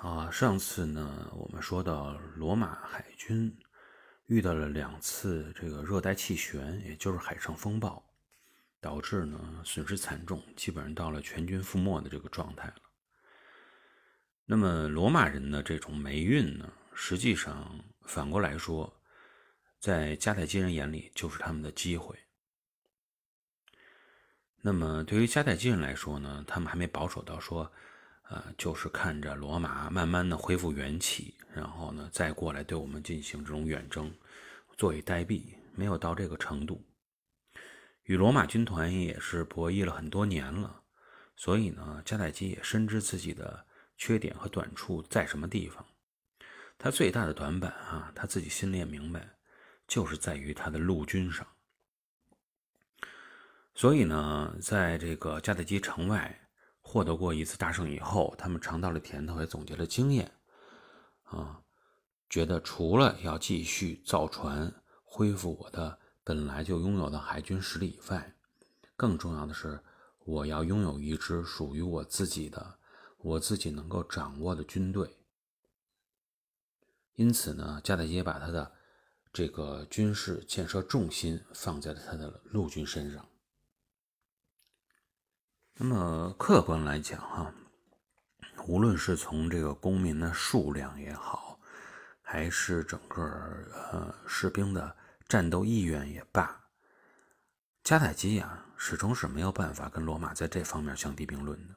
啊，上次呢，我们说到罗马海军遇到了两次这个热带气旋，也就是海上风暴，导致呢损失惨重，基本上到了全军覆没的这个状态了。那么罗马人的这种霉运呢，实际上反过来说，在迦太基人眼里就是他们的机会。那么对于迦太基人来说呢，他们还没保守到说。呃，就是看着罗马慢慢的恢复元气，然后呢，再过来对我们进行这种远征，坐以待毙，没有到这个程度。与罗马军团也是博弈了很多年了，所以呢，迦太基也深知自己的缺点和短处在什么地方。他最大的短板啊，他自己心里也明白，就是在于他的陆军上。所以呢，在这个迦太基城外。获得过一次大胜以后，他们尝到了甜头，也总结了经验，啊，觉得除了要继续造船，恢复我的本来就拥有的海军实力以外，更重要的是，我要拥有一支属于我自己的、我自己能够掌握的军队。因此呢，加太基把他的这个军事建设重心放在了他的陆军身上。那么客观来讲，哈，无论是从这个公民的数量也好，还是整个呃士兵的战斗意愿也罢，迦太基啊始终是没有办法跟罗马在这方面相提并论的。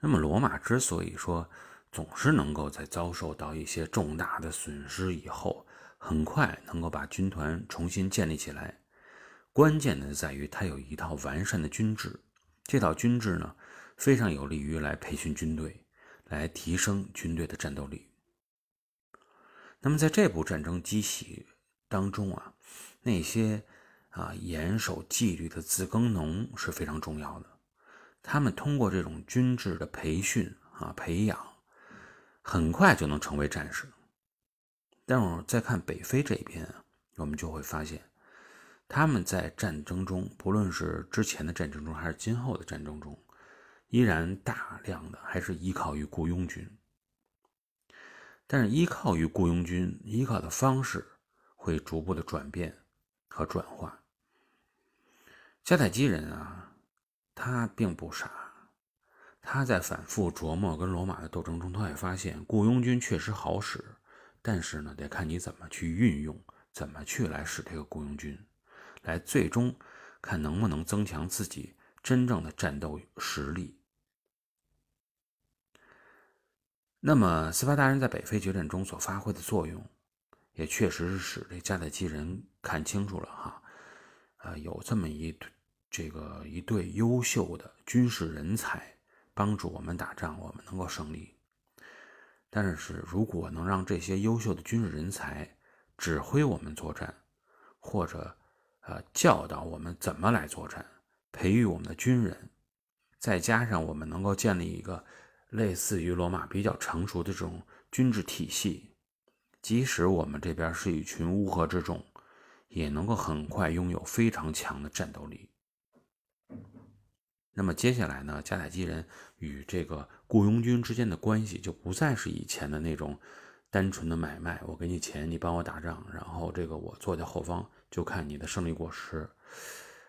那么罗马之所以说总是能够在遭受到一些重大的损失以后，很快能够把军团重新建立起来，关键的在于它有一套完善的军制。这套军制呢，非常有利于来培训军队，来提升军队的战斗力。那么在这部战争机器当中啊，那些啊严守纪律的自耕农是非常重要的。他们通过这种军制的培训啊培养，很快就能成为战士。但我再看北非这边啊，我们就会发现。他们在战争中，不论是之前的战争中，还是今后的战争中，依然大量的还是依靠于雇佣军。但是，依靠于雇佣军，依靠的方式会逐步的转变和转化。迦太基人啊，他并不傻，他在反复琢磨跟罗马的斗争中，他也发现雇佣军确实好使，但是呢，得看你怎么去运用，怎么去来使这个雇佣军。来，最终看能不能增强自己真正的战斗实力。那么，斯巴达人在北非决战中所发挥的作用，也确实是使这迦太基人看清楚了哈，呃，有这么一这个一对优秀的军事人才帮助我们打仗，我们能够胜利。但是，如果能让这些优秀的军事人才指挥我们作战，或者呃，教导我们怎么来作战，培育我们的军人，再加上我们能够建立一个类似于罗马比较成熟的这种军制体系，即使我们这边是一群乌合之众，也能够很快拥有非常强的战斗力。那么接下来呢，迦太基人与这个雇佣军之间的关系就不再是以前的那种单纯的买卖，我给你钱，你帮我打仗，然后这个我坐在后方。就看你的胜利果实，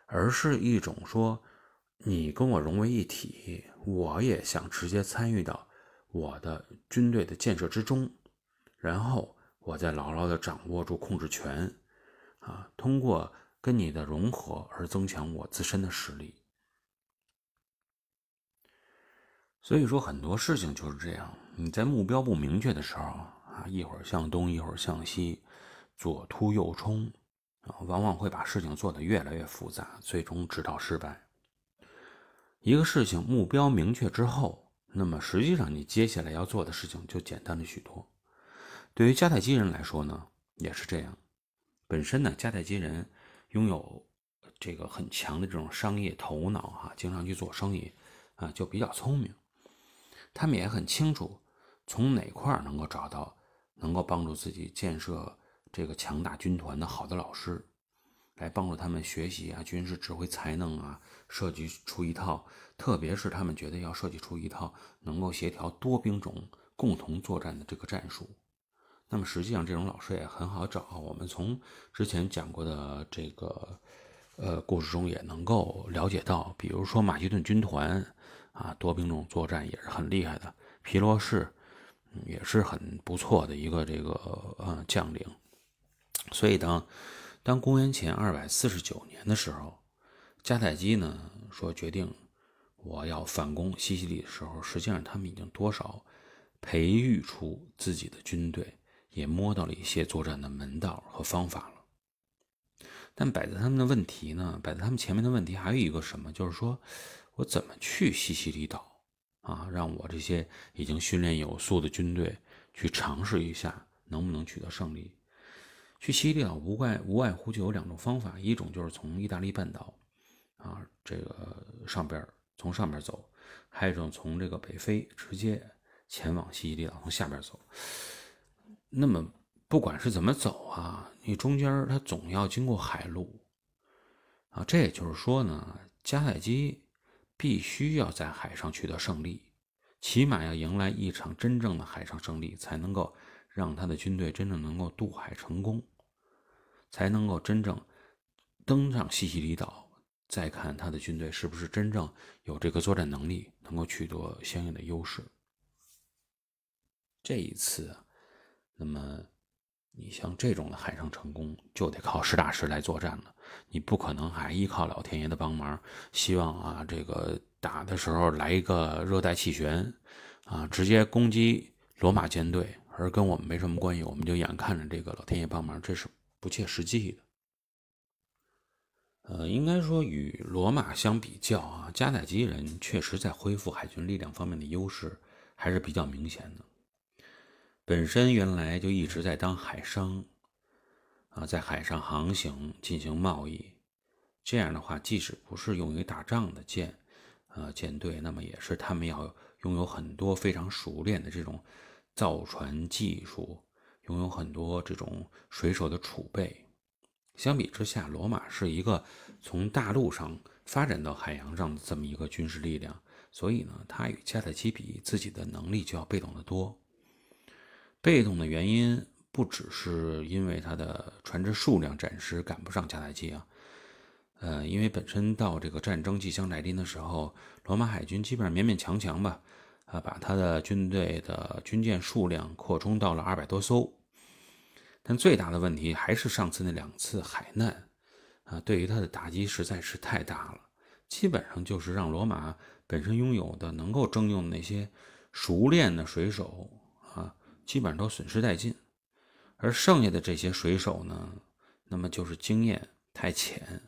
而是一种说，你跟我融为一体，我也想直接参与到我的军队的建设之中，然后我再牢牢的掌握住控制权，啊，通过跟你的融合而增强我自身的实力。所以说很多事情就是这样，你在目标不明确的时候一会儿向东，一会儿向西，左突右冲。啊，往往会把事情做得越来越复杂，最终直到失败。一个事情目标明确之后，那么实际上你接下来要做的事情就简单了许多。对于迦太基人来说呢，也是这样。本身呢，迦太基人拥有这个很强的这种商业头脑，哈，经常去做生意，啊，就比较聪明。他们也很清楚从哪块能够找到能够帮助自己建设。这个强大军团的好的老师，来帮助他们学习啊军事指挥才能啊，设计出一套，特别是他们觉得要设计出一套能够协调多兵种共同作战的这个战术。那么实际上这种老师也很好找，我们从之前讲过的这个呃故事中也能够了解到，比如说马其顿军团啊，多兵种作战也是很厉害的，皮罗士也是很不错的一个这个呃将领。所以当当公元前二百四十九年的时候，迦太基呢说决定我要反攻西西里的时候，实际上他们已经多少培育出自己的军队，也摸到了一些作战的门道和方法了。但摆在他们的问题呢，摆在他们前面的问题还有一个什么，就是说我怎么去西西里岛啊，让我这些已经训练有素的军队去尝试一下，能不能取得胜利？去西西里岛无外无外乎就有两种方法，一种就是从意大利半岛啊这个上边从上边走，还有一种从这个北非直接前往西西里岛从下边走。那么不管是怎么走啊，你中间它总要经过海路啊，这也就是说呢，迦太基必须要在海上取得胜利，起码要迎来一场真正的海上胜利，才能够让他的军队真正能够渡海成功。才能够真正登上西西里岛，再看他的军队是不是真正有这个作战能力，能够取得相应的优势。这一次，那么你像这种的海上成功，就得靠实打实来作战了。你不可能还依靠老天爷的帮忙，希望啊这个打的时候来一个热带气旋，啊直接攻击罗马舰队，而跟我们没什么关系，我们就眼看着这个老天爷帮忙，这是。不切实际的，呃，应该说与罗马相比较啊，迦太基人确实在恢复海军力量方面的优势还是比较明显的。本身原来就一直在当海商，啊，在海上航行进行贸易，这样的话，即使不是用于打仗的舰，呃，舰队，那么也是他们要拥有很多非常熟练的这种造船技术。拥有很多这种水手的储备，相比之下，罗马是一个从大陆上发展到海洋上的这么一个军事力量，所以呢，它与迦太基比，自己的能力就要被动得多。被动的原因不只是因为它的船只数量暂时赶不上迦太基啊，呃，因为本身到这个战争即将来临的时候，罗马海军基本上勉勉强强吧。啊，把他的军队的军舰数量扩充到了二百多艘，但最大的问题还是上次那两次海难，啊，对于他的打击实在是太大了，基本上就是让罗马本身拥有的能够征用的那些熟练的水手啊，基本上都损失殆尽，而剩下的这些水手呢，那么就是经验太浅，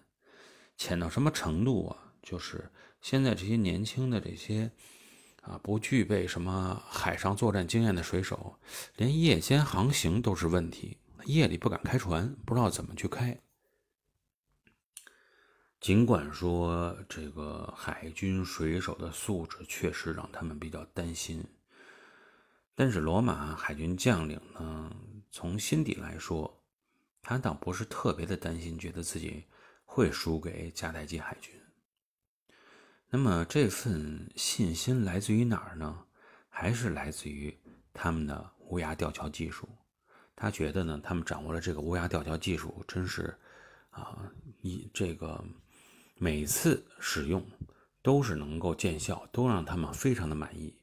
浅到什么程度啊？就是现在这些年轻的这些。啊，不具备什么海上作战经验的水手，连夜间航行都是问题。夜里不敢开船，不知道怎么去开。尽管说这个海军水手的素质确实让他们比较担心，但是罗马海军将领呢，从心底来说，他倒不是特别的担心，觉得自己会输给迦太基海军。那么这份信心来自于哪儿呢？还是来自于他们的乌鸦吊桥技术。他觉得呢，他们掌握了这个乌鸦吊桥技术，真是啊，一这个每次使用都是能够见效，都让他们非常的满意。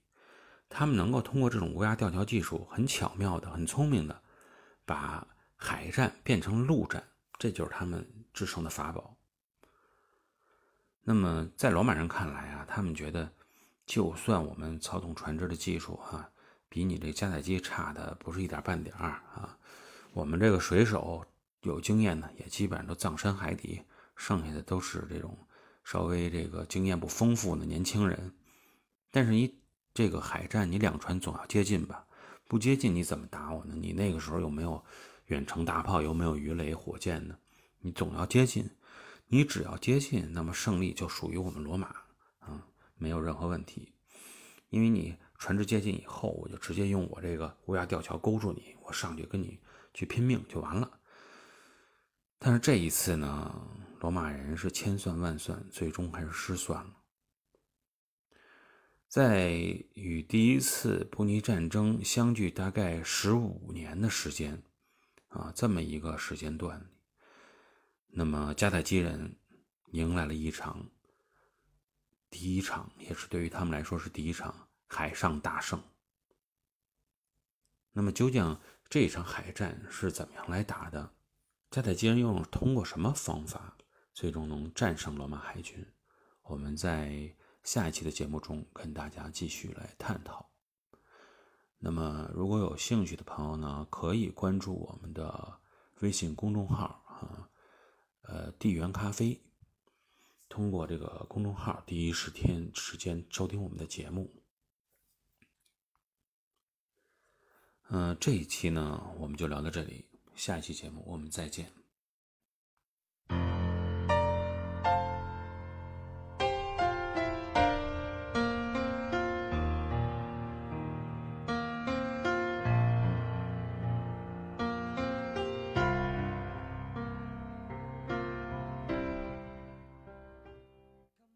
他们能够通过这种乌鸦吊桥技术，很巧妙的、很聪明的，把海战变成陆战，这就是他们制胜的法宝。那么，在罗马人看来啊，他们觉得，就算我们操纵船只的技术哈，比你这加载机差的不是一点半点儿啊，我们这个水手有经验呢，也基本上都葬身海底，剩下的都是这种稍微这个经验不丰富的年轻人。但是你这个海战，你两船总要接近吧？不接近你怎么打我呢？你那个时候有没有远程大炮？有没有鱼雷、火箭呢？你总要接近。你只要接近，那么胜利就属于我们罗马啊，没有任何问题。因为你船只接近以后，我就直接用我这个乌鸦吊桥勾住你，我上去跟你去拼命就完了。但是这一次呢，罗马人是千算万算，最终还是失算了。在与第一次布尼战争相距大概十五年的时间，啊，这么一个时间段，那么迦太基人迎来了一场第一场，也是对于他们来说是第一场海上大胜。那么究竟这场海战是怎么样来打的？迦太基人又通过什么方法最终能战胜罗马海军？我们在。下一期的节目中，跟大家继续来探讨。那么，如果有兴趣的朋友呢，可以关注我们的微信公众号啊，呃，地缘咖啡。通过这个公众号，第一时间时间收听我们的节目。嗯，这一期呢，我们就聊到这里，下一期节目我们再见。